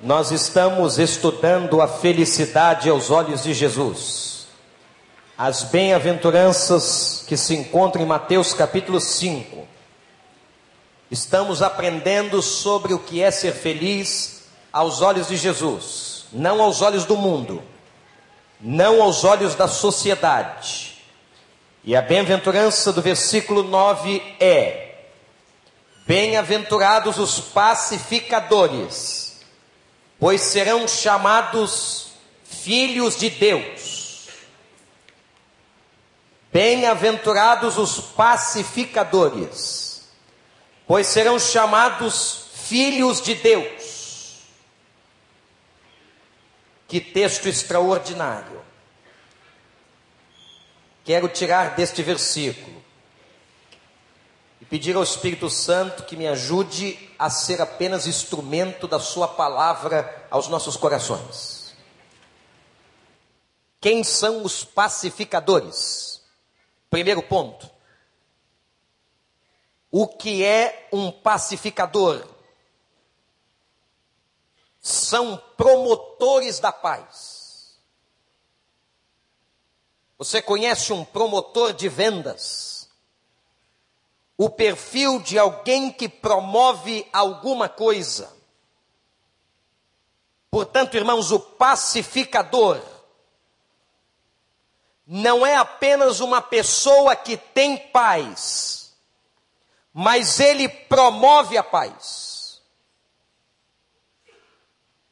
Nós estamos estudando a felicidade aos olhos de Jesus. As bem-aventuranças que se encontram em Mateus capítulo 5. Estamos aprendendo sobre o que é ser feliz aos olhos de Jesus, não aos olhos do mundo, não aos olhos da sociedade. E a bem-aventurança do versículo 9 é: Bem-aventurados os pacificadores pois serão chamados filhos de Deus. Bem-aventurados os pacificadores, pois serão chamados filhos de Deus. Que texto extraordinário. Quero tirar deste versículo e pedir ao Espírito Santo que me ajude a ser apenas instrumento da Sua palavra aos nossos corações. Quem são os pacificadores? Primeiro ponto. O que é um pacificador? São promotores da paz. Você conhece um promotor de vendas? O perfil de alguém que promove alguma coisa. Portanto, irmãos, o pacificador não é apenas uma pessoa que tem paz, mas ele promove a paz.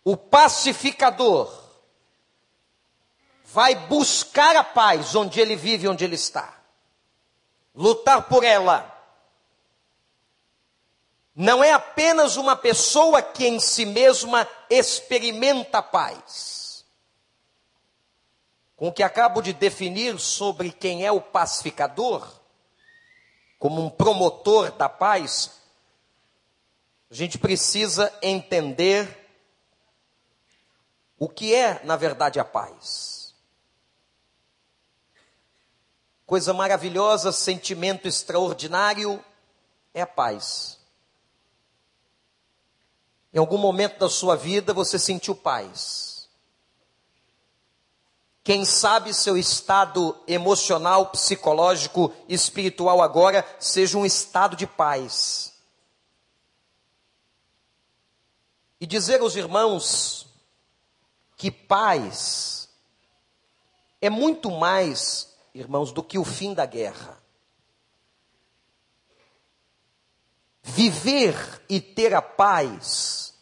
O pacificador vai buscar a paz onde ele vive, onde ele está, lutar por ela não é apenas uma pessoa que em si mesma experimenta paz. Com o que acabo de definir sobre quem é o pacificador, como um promotor da paz, a gente precisa entender o que é, na verdade, a paz. Coisa maravilhosa, sentimento extraordinário é a paz. Em algum momento da sua vida você sentiu paz. Quem sabe seu estado emocional, psicológico, espiritual agora seja um estado de paz. E dizer aos irmãos que paz é muito mais, irmãos, do que o fim da guerra. Viver e ter a paz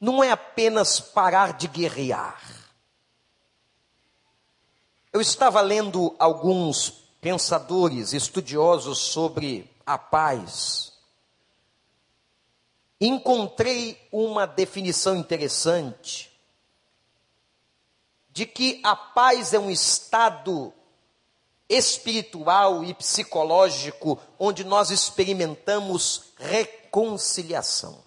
não é apenas parar de guerrear. Eu estava lendo alguns pensadores, estudiosos sobre a paz. Encontrei uma definição interessante de que a paz é um estado espiritual e psicológico onde nós experimentamos reconciliação.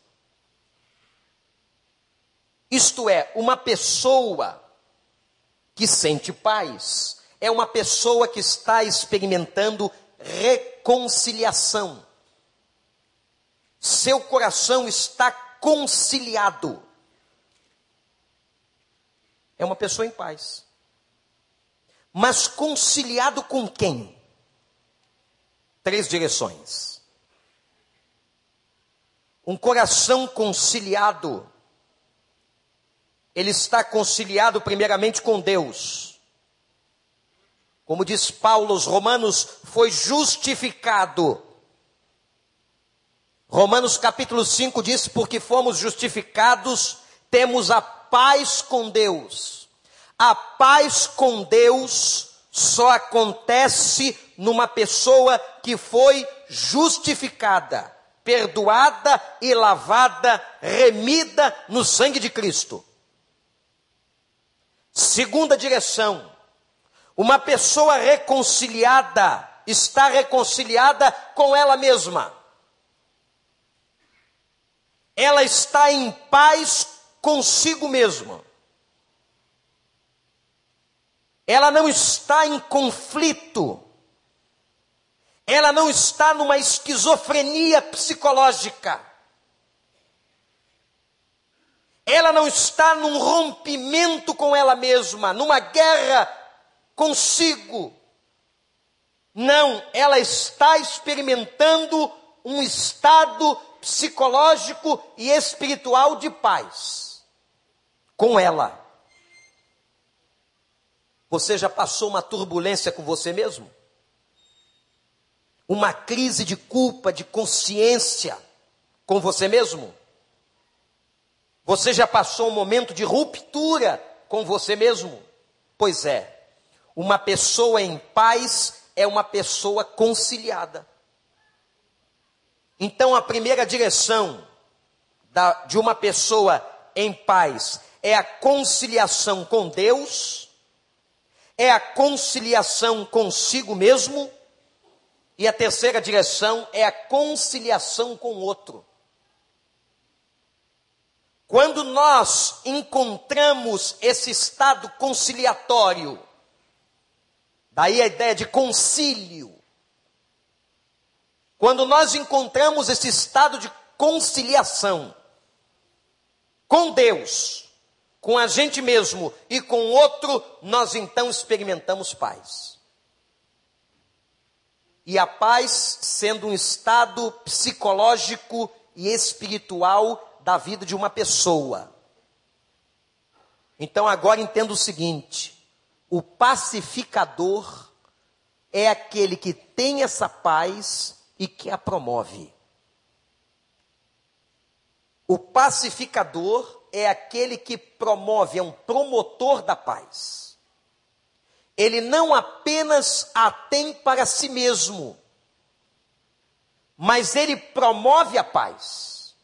Isto é, uma pessoa que sente paz é uma pessoa que está experimentando reconciliação. Seu coração está conciliado. É uma pessoa em paz. Mas conciliado com quem? Três direções. Um coração conciliado ele está conciliado primeiramente com Deus. Como diz Paulo aos Romanos, foi justificado. Romanos capítulo 5 diz: Porque fomos justificados, temos a paz com Deus. A paz com Deus só acontece numa pessoa que foi justificada, perdoada e lavada, remida no sangue de Cristo. Segunda direção. Uma pessoa reconciliada está reconciliada com ela mesma. Ela está em paz consigo mesma. Ela não está em conflito. Ela não está numa esquizofrenia psicológica. ela não está num rompimento com ela mesma, numa guerra consigo. Não, ela está experimentando um estado psicológico e espiritual de paz com ela. Você já passou uma turbulência com você mesmo? Uma crise de culpa, de consciência com você mesmo? Você já passou um momento de ruptura com você mesmo? Pois é, uma pessoa em paz é uma pessoa conciliada. Então, a primeira direção da, de uma pessoa em paz é a conciliação com Deus, é a conciliação consigo mesmo, e a terceira direção é a conciliação com o outro. Quando nós encontramos esse estado conciliatório, daí a ideia de concílio, quando nós encontramos esse estado de conciliação com Deus, com a gente mesmo e com o outro, nós então experimentamos paz. E a paz sendo um estado psicológico e espiritual da vida de uma pessoa. Então agora entenda o seguinte: o pacificador é aquele que tem essa paz e que a promove. O pacificador é aquele que promove, é um promotor da paz. Ele não apenas a tem para si mesmo, mas ele promove a paz.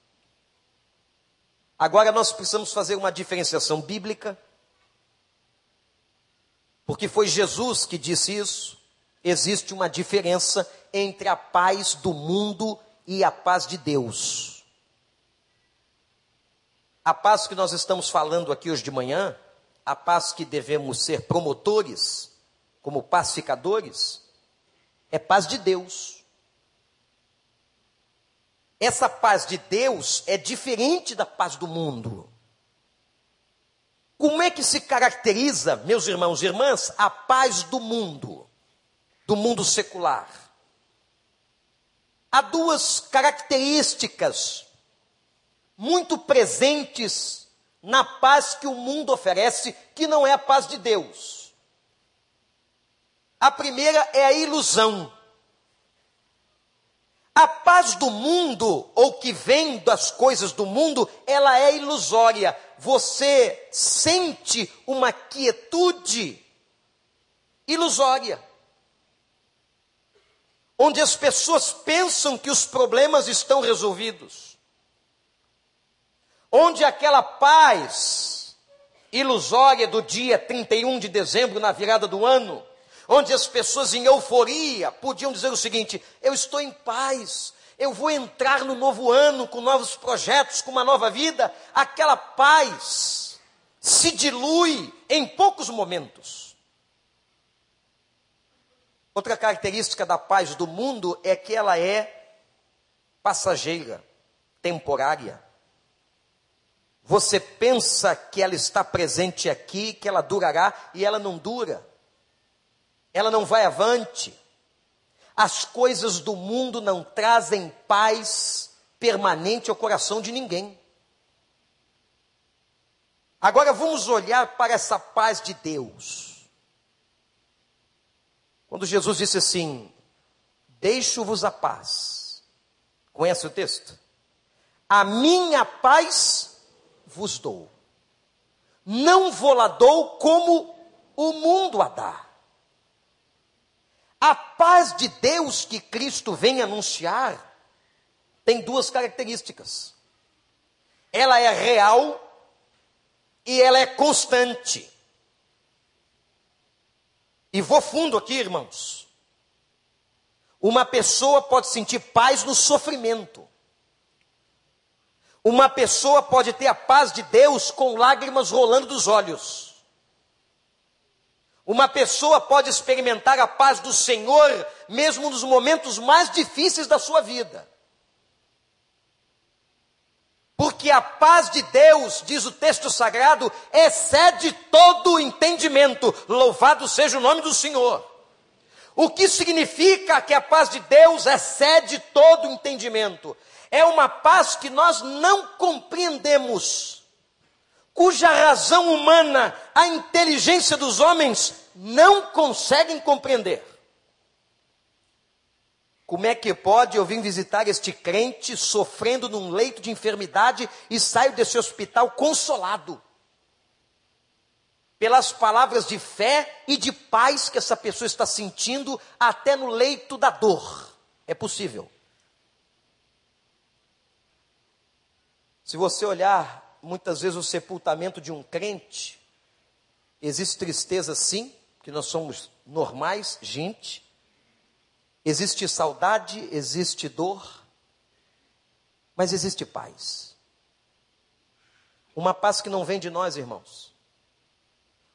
Agora nós precisamos fazer uma diferenciação bíblica, porque foi Jesus que disse isso. Existe uma diferença entre a paz do mundo e a paz de Deus. A paz que nós estamos falando aqui hoje de manhã, a paz que devemos ser promotores, como pacificadores, é paz de Deus. Essa paz de Deus é diferente da paz do mundo. Como é que se caracteriza, meus irmãos e irmãs, a paz do mundo, do mundo secular? há duas características muito presentes na paz que o mundo oferece, que não é a paz de Deus. A primeira é a ilusão. A paz do mundo, ou que vem das coisas do mundo, ela é ilusória. Você sente uma quietude ilusória onde as pessoas pensam que os problemas estão resolvidos, onde aquela paz ilusória do dia 31 de dezembro, na virada do ano, onde as pessoas em euforia podiam dizer o seguinte: eu estou em paz, eu vou entrar no novo ano com novos projetos, com uma nova vida, aquela paz se dilui em poucos momentos. Outra característica da paz do mundo é que ela é passageira, temporária. Você pensa que ela está presente aqui, que ela durará, e ela não dura. Ela não vai avante. As coisas do mundo não trazem paz permanente ao coração de ninguém. Agora vamos olhar para essa paz de Deus. Quando Jesus disse assim: Deixo-vos a paz. Conhece o texto? A minha paz vos dou. Não vou lá dou como o mundo a dá. A paz de Deus que Cristo vem anunciar tem duas características. Ela é real e ela é constante. E vou fundo aqui, irmãos. Uma pessoa pode sentir paz no sofrimento. Uma pessoa pode ter a paz de Deus com lágrimas rolando dos olhos. Uma pessoa pode experimentar a paz do Senhor mesmo nos momentos mais difíceis da sua vida. Porque a paz de Deus, diz o texto sagrado, excede todo o entendimento. Louvado seja o nome do Senhor. O que significa que a paz de Deus excede todo o entendimento? É uma paz que nós não compreendemos, cuja razão humana, a inteligência dos homens, não conseguem compreender. Como é que pode eu vir visitar este crente sofrendo num leito de enfermidade e saio desse hospital consolado? Pelas palavras de fé e de paz que essa pessoa está sentindo até no leito da dor. É possível. Se você olhar muitas vezes o sepultamento de um crente, existe tristeza sim, que nós somos normais, gente, Existe saudade, existe dor, mas existe paz. Uma paz que não vem de nós, irmãos.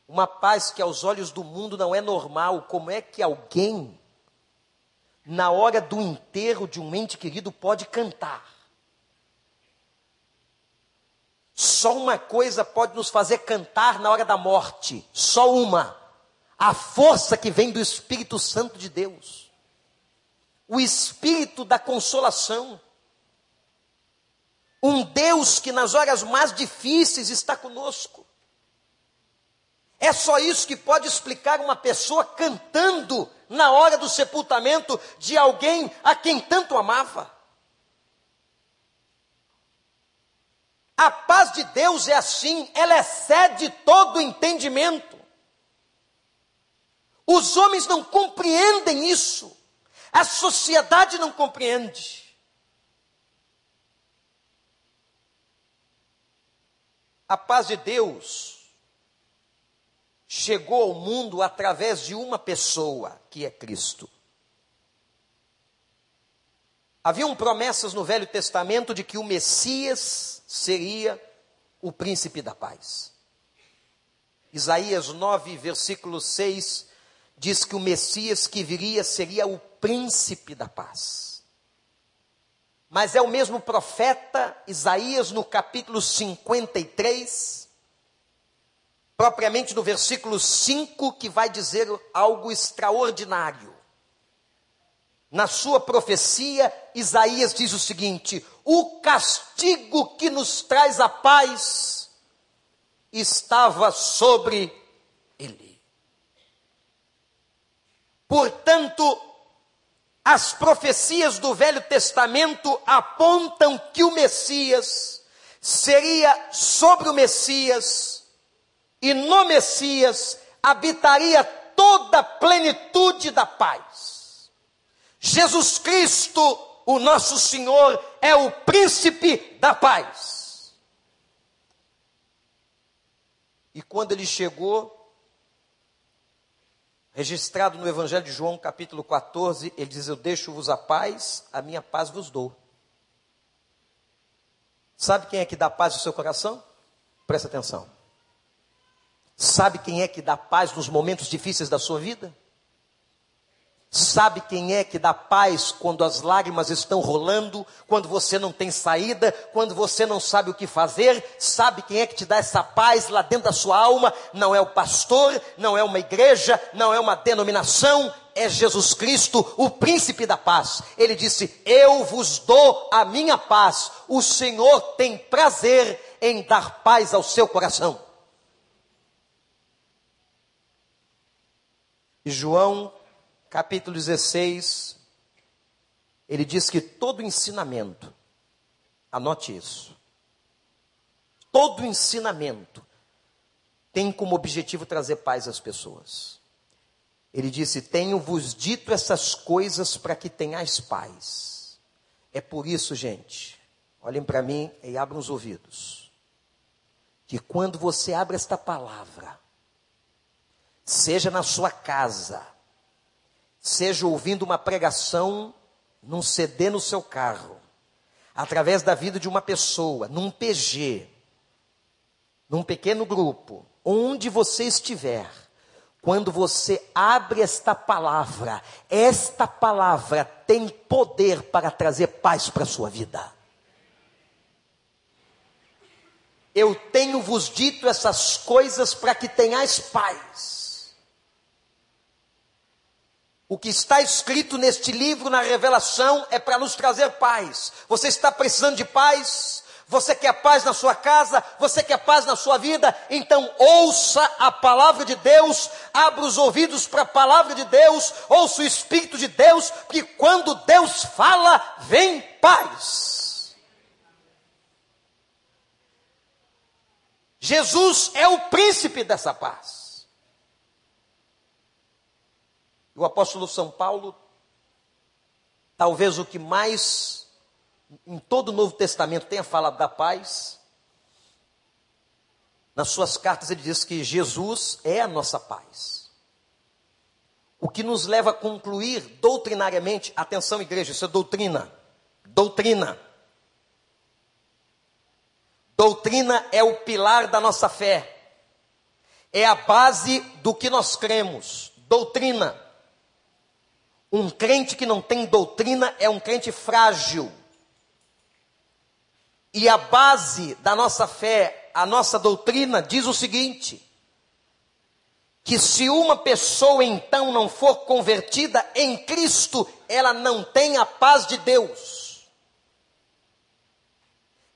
Uma paz que aos olhos do mundo não é normal. Como é que alguém, na hora do enterro de um ente querido, pode cantar? Só uma coisa pode nos fazer cantar na hora da morte. Só uma. A força que vem do Espírito Santo de Deus o espírito da consolação. Um Deus que nas horas mais difíceis está conosco. É só isso que pode explicar uma pessoa cantando na hora do sepultamento de alguém a quem tanto amava. A paz de Deus é assim, ela excede todo entendimento. Os homens não compreendem isso. A sociedade não compreende. A paz de Deus chegou ao mundo através de uma pessoa, que é Cristo. Haviam promessas no Velho Testamento de que o Messias seria o príncipe da paz. Isaías 9, versículo 6 diz que o Messias que viria seria o príncipe da paz. Mas é o mesmo profeta Isaías no capítulo 53, propriamente no versículo 5, que vai dizer algo extraordinário. Na sua profecia, Isaías diz o seguinte: o castigo que nos traz a paz estava sobre ele. Portanto, as profecias do Velho Testamento apontam que o Messias seria sobre o Messias, e no Messias habitaria toda a plenitude da paz. Jesus Cristo, o nosso Senhor, é o príncipe da paz. E quando ele chegou, registrado no Evangelho de João, capítulo 14, ele diz: Eu deixo-vos a paz, a minha paz vos dou. Sabe quem é que dá paz no seu coração? Presta atenção. Sabe quem é que dá paz nos momentos difíceis da sua vida? Sabe quem é que dá paz quando as lágrimas estão rolando, quando você não tem saída, quando você não sabe o que fazer? Sabe quem é que te dá essa paz lá dentro da sua alma? Não é o pastor, não é uma igreja, não é uma denominação, é Jesus Cristo, o príncipe da paz. Ele disse: Eu vos dou a minha paz. O Senhor tem prazer em dar paz ao seu coração. E João capítulo 16, ele diz que todo ensinamento, anote isso, todo ensinamento tem como objetivo trazer paz às pessoas. Ele disse: Tenho-vos dito essas coisas para que tenhais paz. É por isso, gente, olhem para mim e abram os ouvidos. Que quando você abre esta palavra, seja na sua casa, seja ouvindo uma pregação num CD no seu carro, através da vida de uma pessoa, num PG, num pequeno grupo, onde você estiver, quando você abre esta palavra, esta palavra tem poder para trazer paz para a sua vida. Eu tenho vos dito essas coisas para que tenhais paz. O que está escrito neste livro, na revelação, é para nos trazer paz. Você está precisando de paz? Você quer paz na sua casa? Você quer paz na sua vida? Então ouça a palavra de Deus, abra os ouvidos para a palavra de Deus, ouça o Espírito de Deus, porque quando Deus fala, vem paz. Jesus é o príncipe dessa paz. O apóstolo São Paulo, talvez o que mais em todo o Novo Testamento tenha falado da paz. Nas suas cartas ele diz que Jesus é a nossa paz. O que nos leva a concluir doutrinariamente, atenção igreja, isso é doutrina. Doutrina. Doutrina é o pilar da nossa fé. É a base do que nós cremos. Doutrina. Um crente que não tem doutrina é um crente frágil. E a base da nossa fé, a nossa doutrina, diz o seguinte: que se uma pessoa então não for convertida em Cristo, ela não tem a paz de Deus.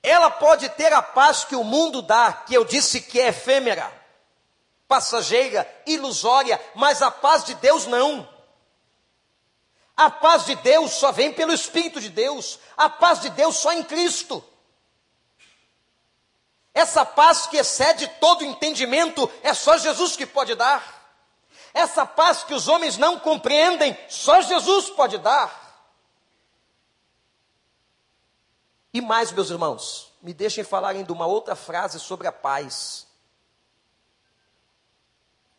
Ela pode ter a paz que o mundo dá, que eu disse que é efêmera, passageira, ilusória, mas a paz de Deus não. A paz de Deus só vem pelo Espírito de Deus, a paz de Deus só em Cristo. Essa paz que excede todo entendimento é só Jesus que pode dar. Essa paz que os homens não compreendem, só Jesus pode dar. E mais, meus irmãos, me deixem falar ainda uma outra frase sobre a paz.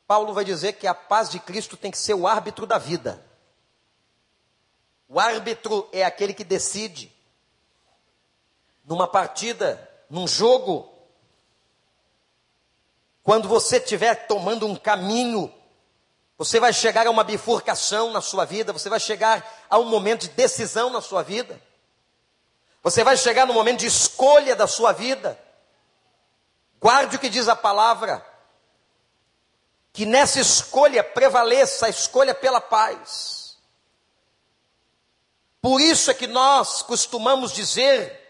Paulo vai dizer que a paz de Cristo tem que ser o árbitro da vida. O árbitro é aquele que decide. Numa partida, num jogo, quando você estiver tomando um caminho, você vai chegar a uma bifurcação na sua vida, você vai chegar a um momento de decisão na sua vida. Você vai chegar no momento de escolha da sua vida. Guarde o que diz a palavra. Que nessa escolha prevaleça a escolha pela paz. Por isso é que nós costumamos dizer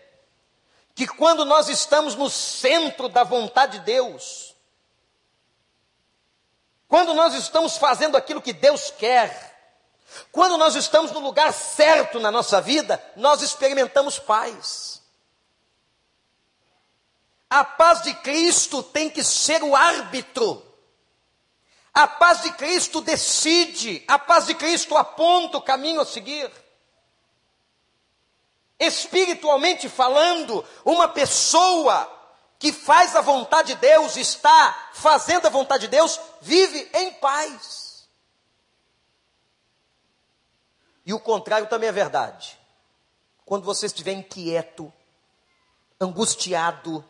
que quando nós estamos no centro da vontade de Deus, quando nós estamos fazendo aquilo que Deus quer, quando nós estamos no lugar certo na nossa vida, nós experimentamos paz. A paz de Cristo tem que ser o árbitro. A paz de Cristo decide, a paz de Cristo aponta o caminho a seguir. Espiritualmente falando, uma pessoa que faz a vontade de Deus, está fazendo a vontade de Deus, vive em paz. E o contrário também é verdade. Quando você estiver inquieto, angustiado,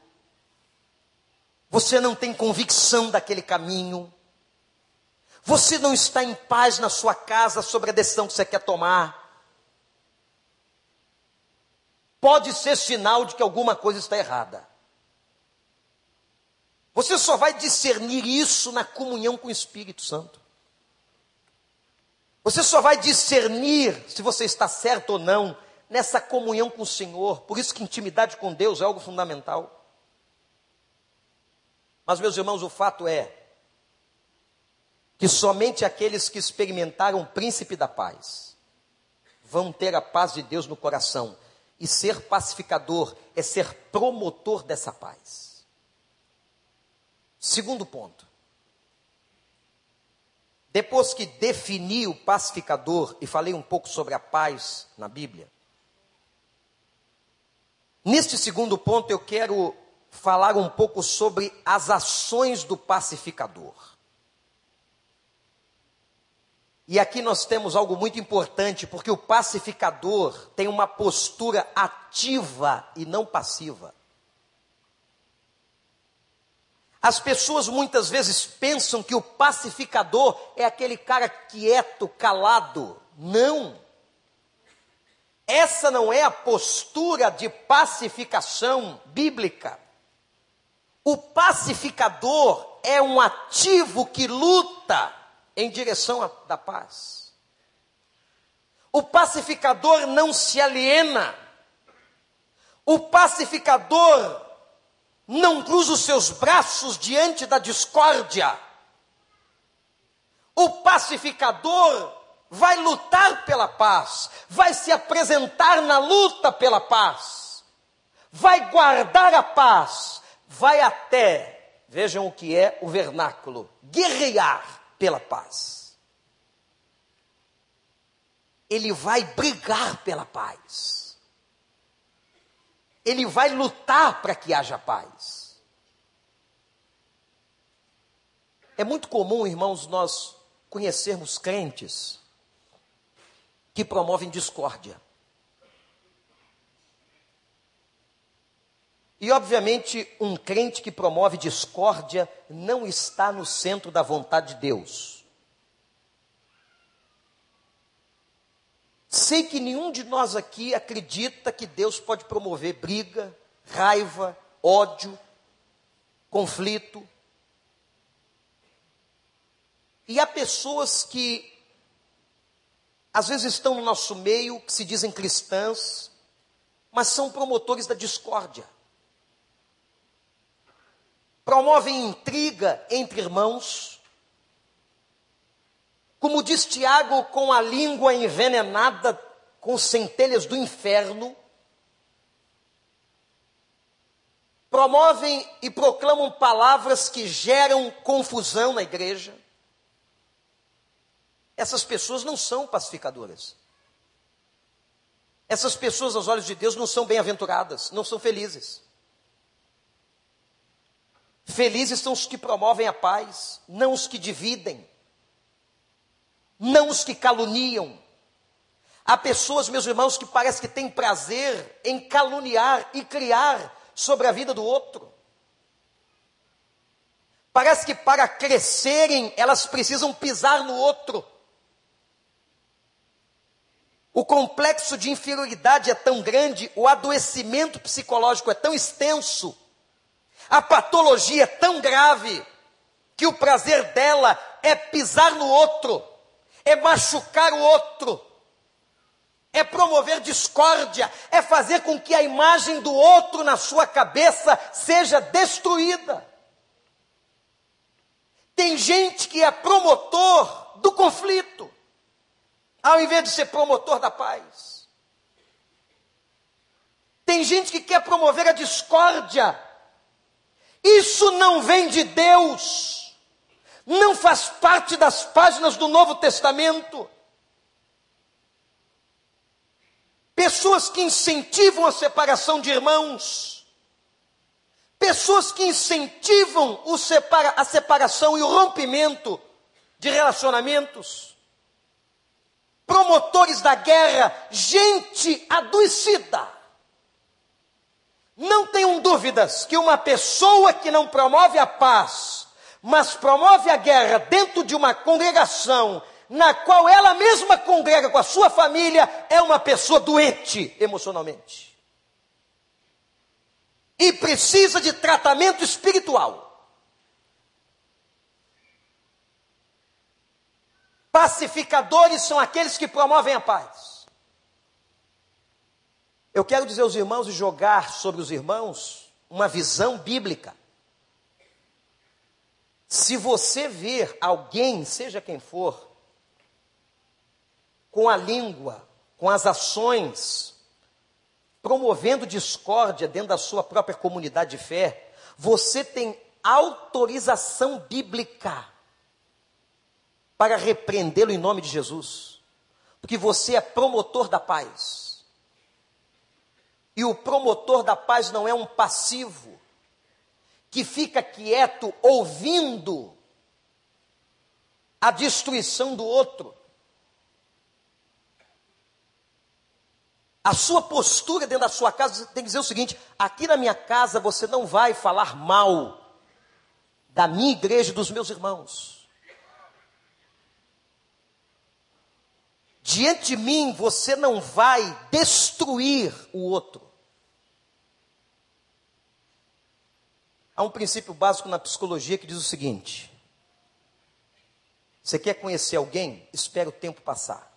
você não tem convicção daquele caminho, você não está em paz na sua casa sobre a decisão que você quer tomar, pode ser sinal de que alguma coisa está errada. Você só vai discernir isso na comunhão com o Espírito Santo. Você só vai discernir se você está certo ou não nessa comunhão com o Senhor. Por isso que intimidade com Deus é algo fundamental. Mas, meus irmãos, o fato é que somente aqueles que experimentaram o príncipe da paz vão ter a paz de Deus no coração. E ser pacificador é ser promotor dessa paz. Segundo ponto. Depois que defini o pacificador e falei um pouco sobre a paz na Bíblia, neste segundo ponto eu quero falar um pouco sobre as ações do pacificador. E aqui nós temos algo muito importante, porque o pacificador tem uma postura ativa e não passiva. As pessoas muitas vezes pensam que o pacificador é aquele cara quieto, calado. Não. Essa não é a postura de pacificação bíblica. pacificador é um ativo que luta em direção à, da paz. O pacificador não se aliena. O pacificador não cruza os seus braços diante da discórdia. O pacificador vai lutar pela paz, vai se apresentar na luta pela paz, vai guardar a paz, vai até, vejam o que é o vernáculo, guerrear pela paz. Ele vai brigar pela paz. Ele vai lutar para que haja paz. É muito comum, irmãos, nós conhecermos crentes que promovem discórdia. E, obviamente, um crente que promove discórdia não está no centro da vontade de Deus. Sei que nenhum de nós aqui acredita que Deus pode promover briga, raiva, ódio, conflito. E há pessoas que às vezes estão no nosso meio, que se dizem cristãs, mas são promotores da discórdia. Promovem intriga entre irmãos. Como diz Tiago, com a língua envenenada com centelhas do inferno. Promovem e proclamam palavras que geram confusão na igreja. Essas pessoas não são pacificadoras. Essas pessoas, aos olhos de Deus, não são bem-aventuradas, não são felizes. Felizes são os que promovem a paz, não os que dividem, não os que caluniam. Há pessoas, meus irmãos, que parece que têm prazer em caluniar e criar sobre a vida do outro. Parece que para crescerem elas precisam pisar no outro. O complexo de inferioridade é tão grande, o adoecimento psicológico é tão extenso, a patologia é tão grave, que o prazer dela é pisar no outro, é machucar o outro, é promover discórdia, é fazer com que a imagem do outro na sua cabeça seja destruída. Tem gente que é promotor do conflito ao invés de ser promotor da paz. Tem gente que quer promover a discórdia. Isso não vem de Deus. Não faz parte das páginas do Novo Testamento. Pessoas que incentivam a separação de irmãos. Pessoas que incentivam separa, a separação e o rompimento de relacionamentos promotores da guerra, gente adoecida. Não tenham dúvidas que uma pessoa que não promove a paz, mas promove a guerra dentro de uma congregação na qual ela mesma congrega com a sua família, é uma pessoa doente emocionalmente. E precisa de tratamento espiritual. Pacificadores são aqueles que promovem a paz. Eu quero dizer aos irmãos e jogar sobre os irmãos uma visão bíblica. Se você ver alguém, seja quem for, com a língua, com as ações, promovendo discórdia dentro da sua própria comunidade de fé, você tem autorização bíblica para repreendê-lo em nome de Jesus, porque você é promotor da paz. E o promotor da paz não é um passivo que fica quieto ouvindo a destruição do outro. A sua postura dentro da sua casa tem que dizer o seguinte: aqui na minha casa você não vai falar mal da minha igreja e dos meus irmãos. Diante de mim você não vai destruir o outro. Há um princípio básico na psicologia que diz o seguinte: você quer conhecer alguém? Espera o tempo passar.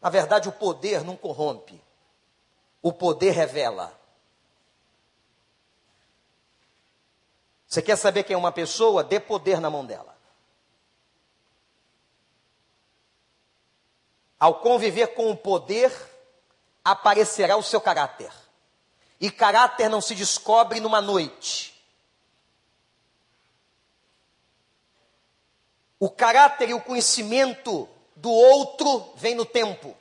Na verdade, o poder não corrompe, o poder revela. Você quer saber quem é uma pessoa? Dê poder na mão dela. Ao conviver com o poder, aparecerá o seu caráter. E caráter não se descobre numa noite. O caráter e o conhecimento do outro vem no tempo.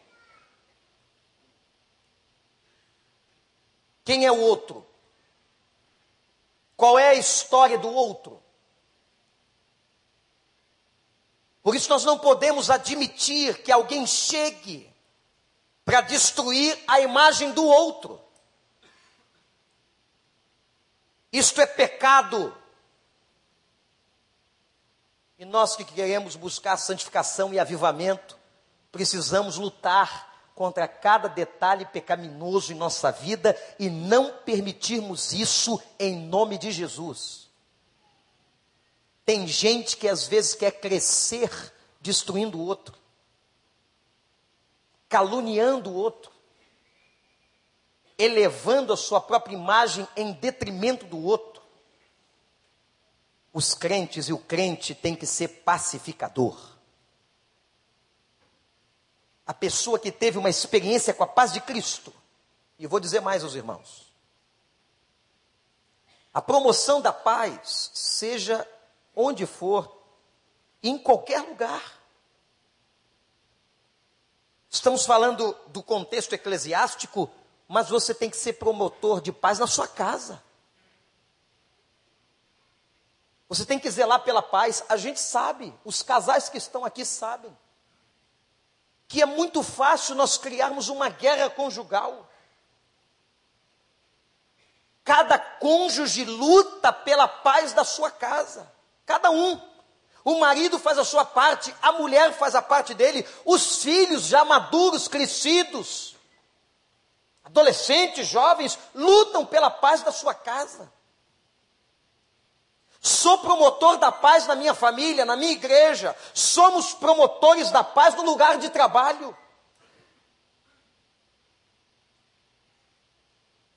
Quem é o outro? Qual é a história do outro? Por isso nós não podemos admitir que alguém chegue para destruir a imagem do outro. Isto é pecado. E nós que queremos buscar santificação e avivamento, precisamos lutar contra cada detalhe pecaminoso em nossa vida e não permitirmos isso em nome de Jesus. Tem gente que às vezes quer crescer destruindo o outro, caluniando o outro, elevando a sua própria imagem em detrimento do outro. Os crentes e o crente tem que ser pacificador. A pessoa que teve uma experiência com a paz de Cristo. E vou dizer mais aos irmãos. A promoção da paz, seja onde for, em qualquer lugar. Estamos falando do contexto eclesiástico mas você tem que ser promotor de paz na sua casa. Você tem que zelar pela paz. A gente sabe, os casais que estão aqui sabem, que é muito fácil nós criarmos uma guerra conjugal. Cada cônjuge luta pela paz da sua casa, cada um. O marido faz a sua parte, a mulher faz a parte dele, os filhos já maduros, crescidos, adolescentes, jovens, lutam pela paz da sua casa. Sou promotor da paz na minha família, na minha igreja. Somos promotores da paz no lugar de trabalho.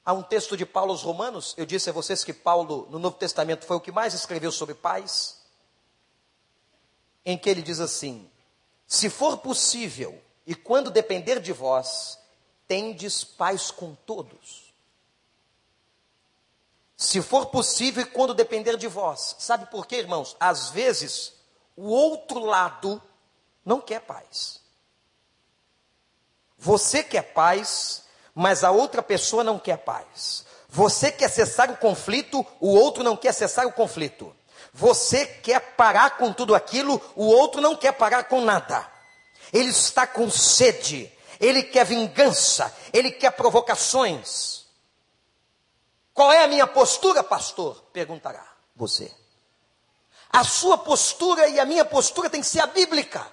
Há um texto de Paulo aos Romanos, eu disse a vocês que Paulo, no Novo Testamento, foi o que mais escreveu sobre paz, em que ele diz assim: Se for possível, e quando depender de vós, tendes paz com todos. Se for possível e quando depender de vós. Sabe por quê, irmãos? Às vezes, o outro lado não quer paz. Você quer paz, mas a outra pessoa não quer paz. Você quer cessar o conflito, o outro não quer cessar o conflito. Você quer parar com tudo aquilo, o outro não quer parar com nada. Ele está com sede, ele quer vingança, ele quer provocações. Qual é a minha postura, pastor? Perguntará você. A sua postura e a minha postura tem que ser a bíblica.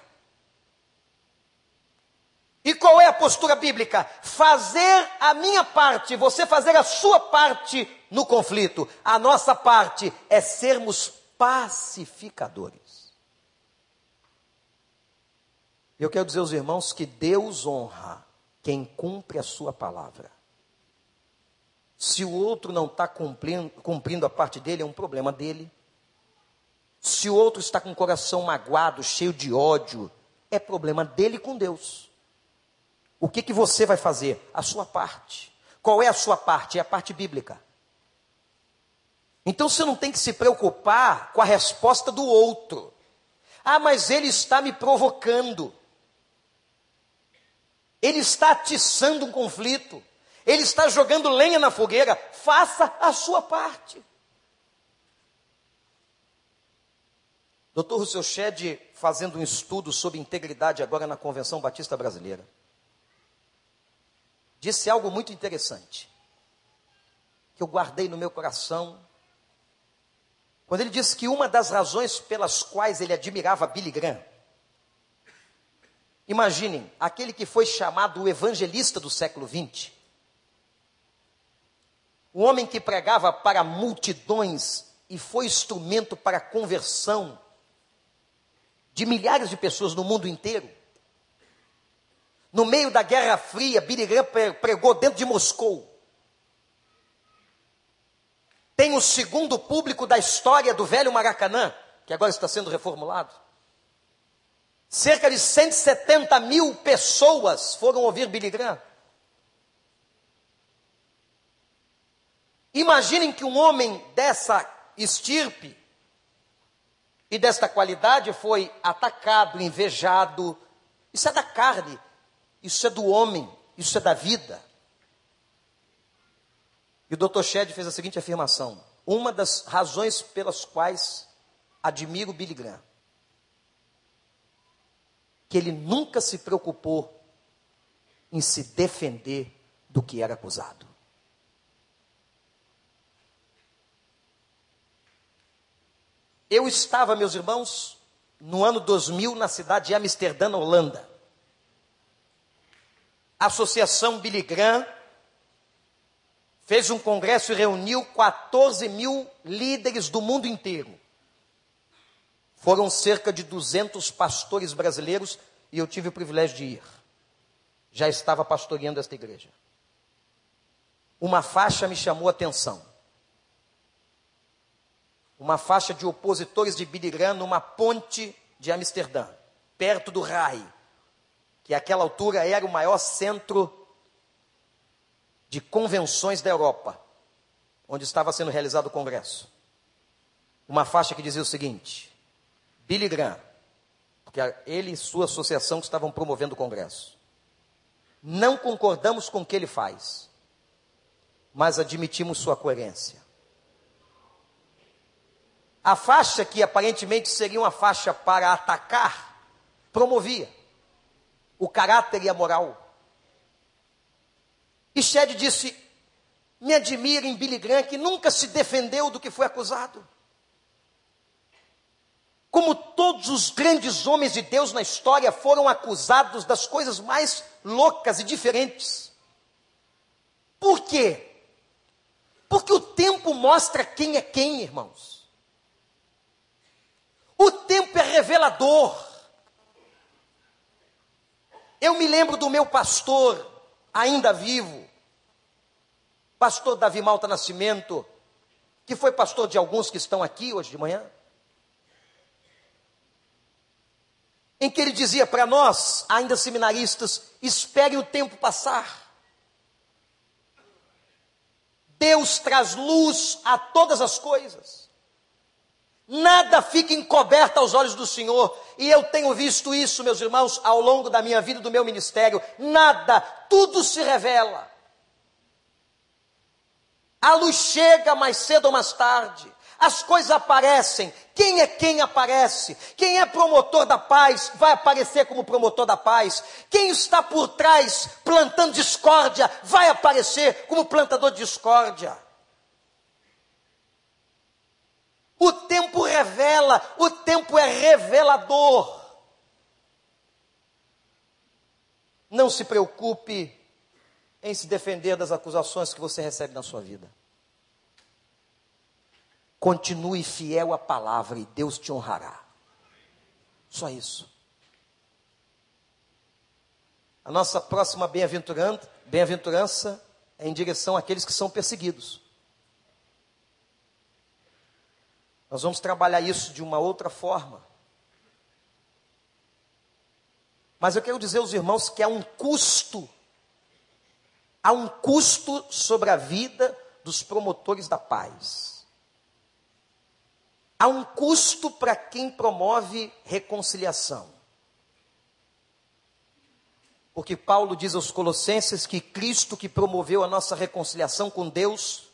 E qual é a postura bíblica? Fazer a minha parte, você fazer a sua parte no conflito. A nossa parte é sermos pacificadores. Eu quero dizer aos irmãos que Deus honra quem cumpre a sua palavra. Se o outro não está cumprindo, cumprindo a parte dele, é um problema dele. Se o outro está com o coração magoado, cheio de ódio, é problema dele com Deus. O que, que você vai fazer? A sua parte. Qual é a sua parte? É a parte bíblica. Então você não tem que se preocupar com a resposta do outro. Ah, mas ele está me provocando. Ele está atiçando um conflito. Ele está jogando lenha na fogueira. Faça a sua parte. Dr. Rousseau Shedd, fazendo um estudo sobre integridade agora na Convenção Batista Brasileira, disse algo muito interessante, que eu guardei no meu coração, quando ele disse que uma das razões pelas quais ele admirava Billy Graham Imaginem, aquele que foi chamado o evangelista do século XX. um homem que pregava para multidões e foi instrumento para a conversão de milhares de pessoas no mundo inteiro. No meio da Guerra Fria, Billy Graham pregou dentro de Moscou. Tem o segundo público da história do velho Maracanã, que agora está sendo reformulado. Cerca de 170 mil pessoas foram ouvir Billy Graham. Imaginem que um homem dessa estirpe e desta qualidade foi atacado, invejado. Isso é da carne, isso é do homem, isso é da vida. E o Dr. Shedd fez a seguinte afirmação: uma das razões pelas quais admiro Billy Graham, que ele nunca se preocupou em se defender do que era acusado. Eu estava, meus irmãos, no ano 2000, na cidade de Amsterdã, na Holanda. A Associação Billy Graham fez um congresso e reuniu 14 mil líderes do mundo inteiro. Foram cerca de 200 pastores brasileiros e eu tive o privilégio de ir. Já estava pastoreando esta igreja. Uma faixa me chamou a atenção uma faixa de opositores de Billy Graham numa ponte de Amsterdã, perto do RAI, que àquela altura era o maior centro de convenções da Europa, onde estava sendo realizado o congresso. Uma faixa que dizia o seguinte: Billy Graham, porque ele e sua associação estavam promovendo o congresso. Não concordamos com o que ele faz, mas admitimos sua coerência. A faixa que aparentemente seria uma faixa para atacar, promovia o caráter e a moral. E Shed disse: Me admira em Billy Graham que nunca se defendeu do que foi acusado. Como todos os grandes homens de Deus na história foram acusados das coisas mais loucas e diferentes. Por quê? Porque o tempo mostra quem é quem, irmãos. O tempo é revelador. Eu me lembro do meu pastor, ainda vivo, pastor Davi Malta Nascimento, que foi pastor de alguns que estão aqui hoje de manhã, em que ele dizia para nós, ainda seminaristas, espere o tempo passar. Deus traz luz a todas as coisas. Nada fica encoberto aos olhos do Senhor. E eu tenho visto isso, meus irmãos, ao longo da minha vida, do meu ministério. Nada, tudo se revela. A luz chega mais cedo ou mais tarde. As coisas aparecem. Quem é quem aparece? Quem é promotor da paz vai aparecer como promotor da paz. Quem está por trás plantando discórdia vai aparecer como plantador de discórdia. O tempo revela, o tempo é revelador. Não se preocupe em se defender das acusações que você recebe na sua vida. Continue fiel à palavra e Deus te honrará. Só isso. A nossa próxima bem-aventurança é em direção àqueles que são perseguidos. Nós vamos trabalhar isso de uma outra forma. Mas eu quero dizer aos irmãos que há um custo, há um custo sobre a vida dos promotores da paz. Há um custo para quem promove reconciliação. Porque Paulo diz aos Colossenses que Cristo que promoveu a nossa reconciliação com Deus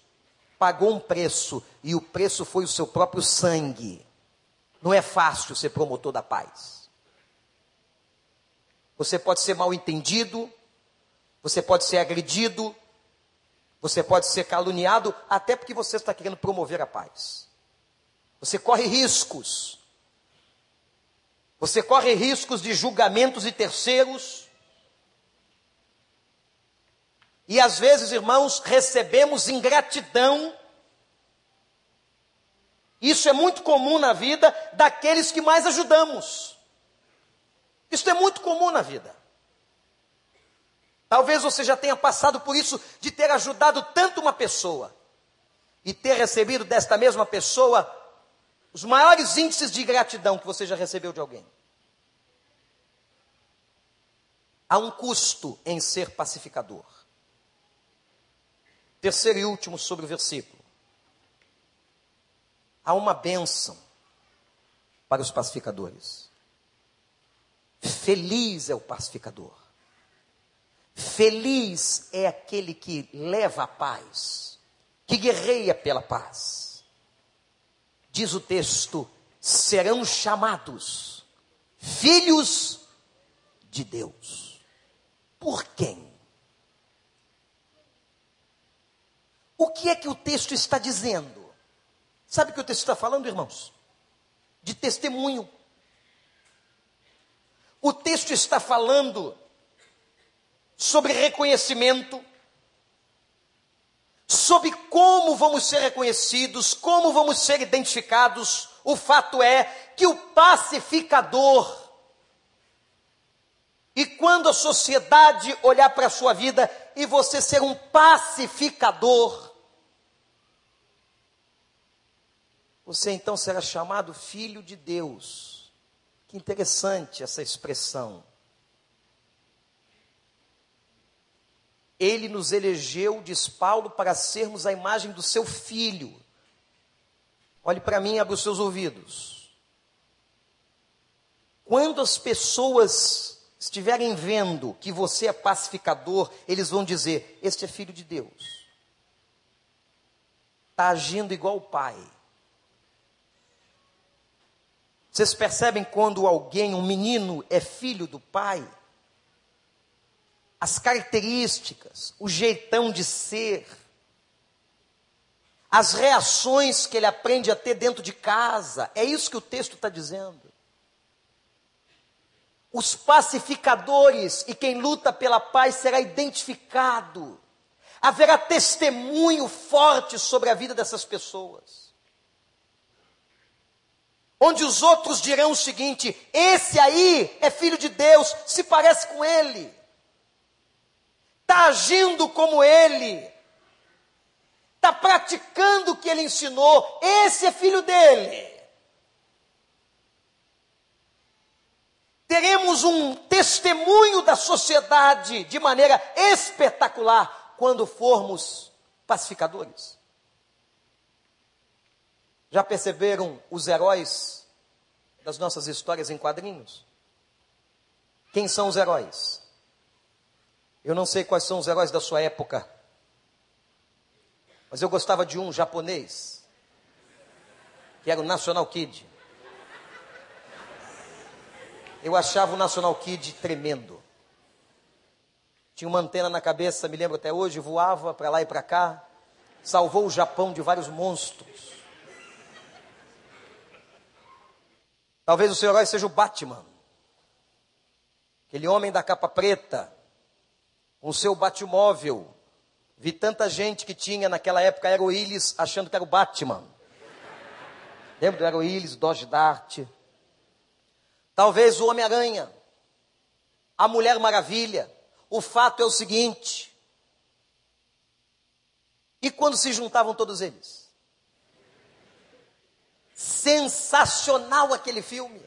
pagou um preço, e o preço foi o seu próprio sangue. Não é fácil ser promotor da paz. Você pode ser mal entendido, você pode ser agredido, você pode ser caluniado, até porque você está querendo promover a paz. Você corre riscos. Você corre riscos de julgamentos de terceiros. E às vezes, irmãos, recebemos ingratidão. Isso é muito comum na vida daqueles que mais ajudamos. Isso é muito comum na vida. Talvez você já tenha passado por isso de ter ajudado tanto uma pessoa e ter recebido desta mesma pessoa os maiores índices de gratidão que você já recebeu de alguém. Há um custo em ser pacificador. Terceiro e último sobre o versículo. Há uma bênção para os pacificadores. Feliz é o pacificador. Feliz é aquele que leva a paz, que guerreia pela paz. Diz o texto: serão chamados filhos de Deus. Por quem? O que é que o texto está dizendo? Sabe o que o texto está falando, irmãos? De testemunho. O texto está falando sobre reconhecimento, sobre como vamos ser reconhecidos, como vamos ser identificados. O fato é que o pacificador, e quando a sociedade olhar para a sua vida e você ser um pacificador, você então será chamado filho de Deus. Que interessante essa expressão. Ele nos elegeu, diz Paulo, para sermos a imagem do seu filho. Olhe para mim, abra os seus ouvidos. Quando as pessoas estiverem vendo que você é pacificador, eles vão dizer: Este é filho de Deus. Está agindo igual o pai. Vocês percebem quando alguém, um menino, é filho do pai? As características, o jeitão de ser, as reações que ele aprende a ter dentro de casa. É isso que o texto está dizendo. Os pacificadores e quem luta pela paz será identificado. Haverá testemunho forte sobre a vida dessas pessoas. Onde os outros dirão o seguinte: esse aí é filho de Deus, se parece com ele está agindo como ele, está praticando o que ele ensinou, esse é filho dele. Teremos um testemunho da sociedade de maneira espetacular quando formos pacificadores. Já perceberam os heróis das nossas histórias em quadrinhos? Quem são os heróis? Eu não sei quais são os heróis da sua época, mas eu gostava de um japonês, que era o National Kid. Eu achava o National Kid tremendo. Tinha uma antena na cabeça, me lembro até hoje, voava para lá e para cá, salvou o Japão de vários monstros. Talvez o seu herói seja o Batman, aquele homem da capa preta, com seu Batmóvel. Vi tanta gente que tinha naquela época Aeroílis achando que era o Batman. Lembra do Aeroílis, Dodge Dart? Talvez o Homem-Aranha, a Mulher Maravilha. O fato é o seguinte: e quando se juntavam todos eles? Sensacional aquele filme.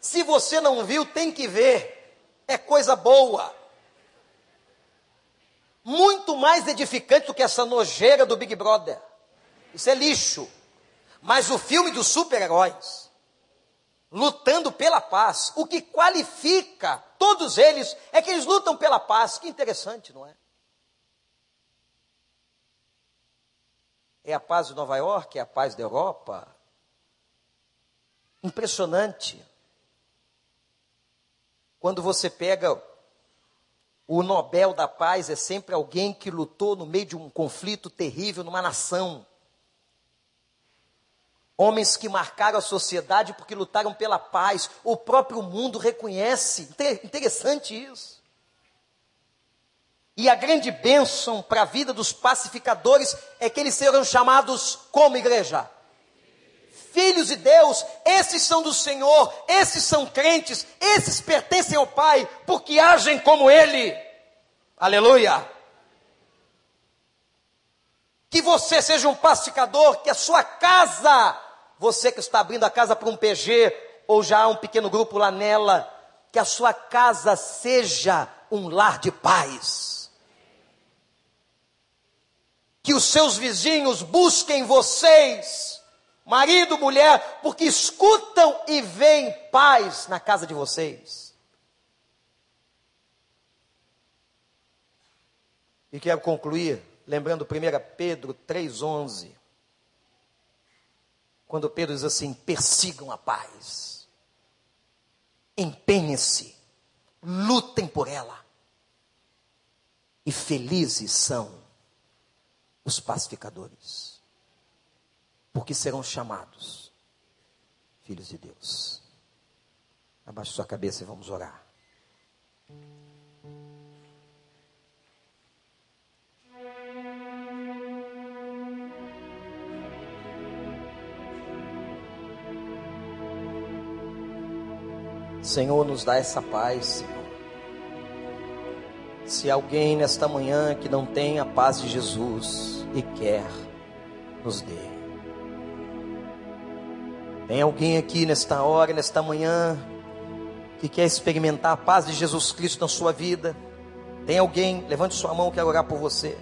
Se você não viu, tem que ver é coisa boa. Muito mais edificante do que essa nojeira do Big Brother. Isso é lixo. Mas o filme dos super-heróis, lutando pela paz, o que qualifica todos eles é que eles lutam pela paz. Que interessante, não é? É a paz de Nova York, é a paz da Europa. Impressionante. Quando você pega o Nobel da Paz, é sempre alguém que lutou no meio de um conflito terrível numa nação. Homens que marcaram a sociedade porque lutaram pela paz. O próprio mundo reconhece. Interessante isso. E a grande bênção para a vida dos pacificadores é que eles serão chamados como igreja? Filhos de Deus, esses são do Senhor, esses são crentes, esses pertencem ao Pai, porque agem como Ele. Aleluia! Que você seja um pacificador, que a sua casa, você que está abrindo a casa para um PG, ou já há um pequeno grupo lá nela, que a sua casa seja um lar de paz. Que os seus vizinhos busquem vocês, marido, mulher, porque escutam e veem paz na casa de vocês. E quero concluir lembrando 1 Pedro 3,11. Quando Pedro diz assim: persigam a paz empenhem-se, lutem por ela. E felizes são os pacificadores, porque serão chamados filhos de Deus. Abaixe sua cabeça e vamos orar. Senhor, nos dá essa paz, Senhor. Se alguém nesta manhã que não tem a paz de Jesus e quer, nos dê. Tem alguém aqui nesta hora, nesta manhã, que quer experimentar a paz de Jesus Cristo na sua vida? Tem alguém, levante sua mão, quero orar por você.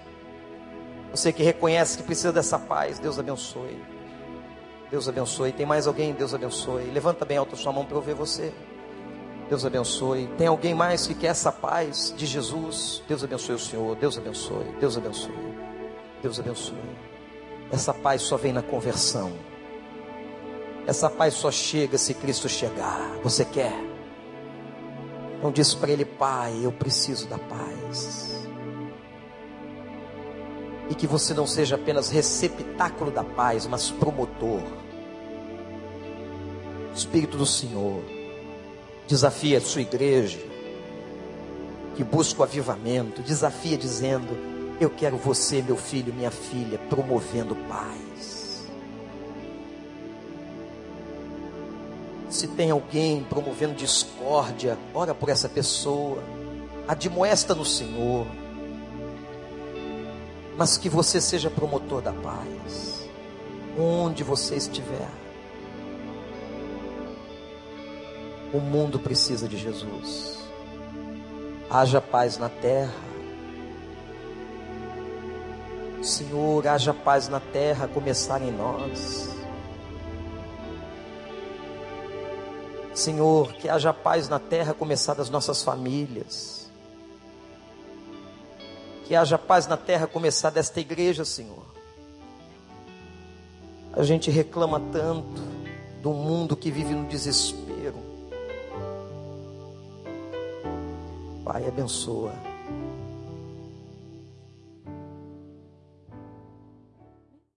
Você que reconhece que precisa dessa paz, Deus abençoe. Deus abençoe. Tem mais alguém? Deus abençoe. Levanta bem alto sua mão para eu ver você. Deus abençoe. Tem alguém mais que quer essa paz de Jesus? Deus abençoe o Senhor. Deus abençoe. Deus abençoe. Deus abençoe. Essa paz só vem na conversão. Essa paz só chega se Cristo chegar. Você quer? Então diz para ele, Pai, eu preciso da paz. E que você não seja apenas receptáculo da paz, mas promotor. Espírito do Senhor Desafia a sua igreja, que busca o avivamento. Desafia dizendo: Eu quero você, meu filho, minha filha, promovendo paz. Se tem alguém promovendo discórdia, ora por essa pessoa, admoesta no Senhor, mas que você seja promotor da paz, onde você estiver. O mundo precisa de Jesus. Haja paz na terra. Senhor, haja paz na terra, começar em nós. Senhor, que haja paz na terra, começar das nossas famílias. Que haja paz na terra, começar desta igreja, Senhor. A gente reclama tanto do mundo que vive no desespero. Pai, abençoa.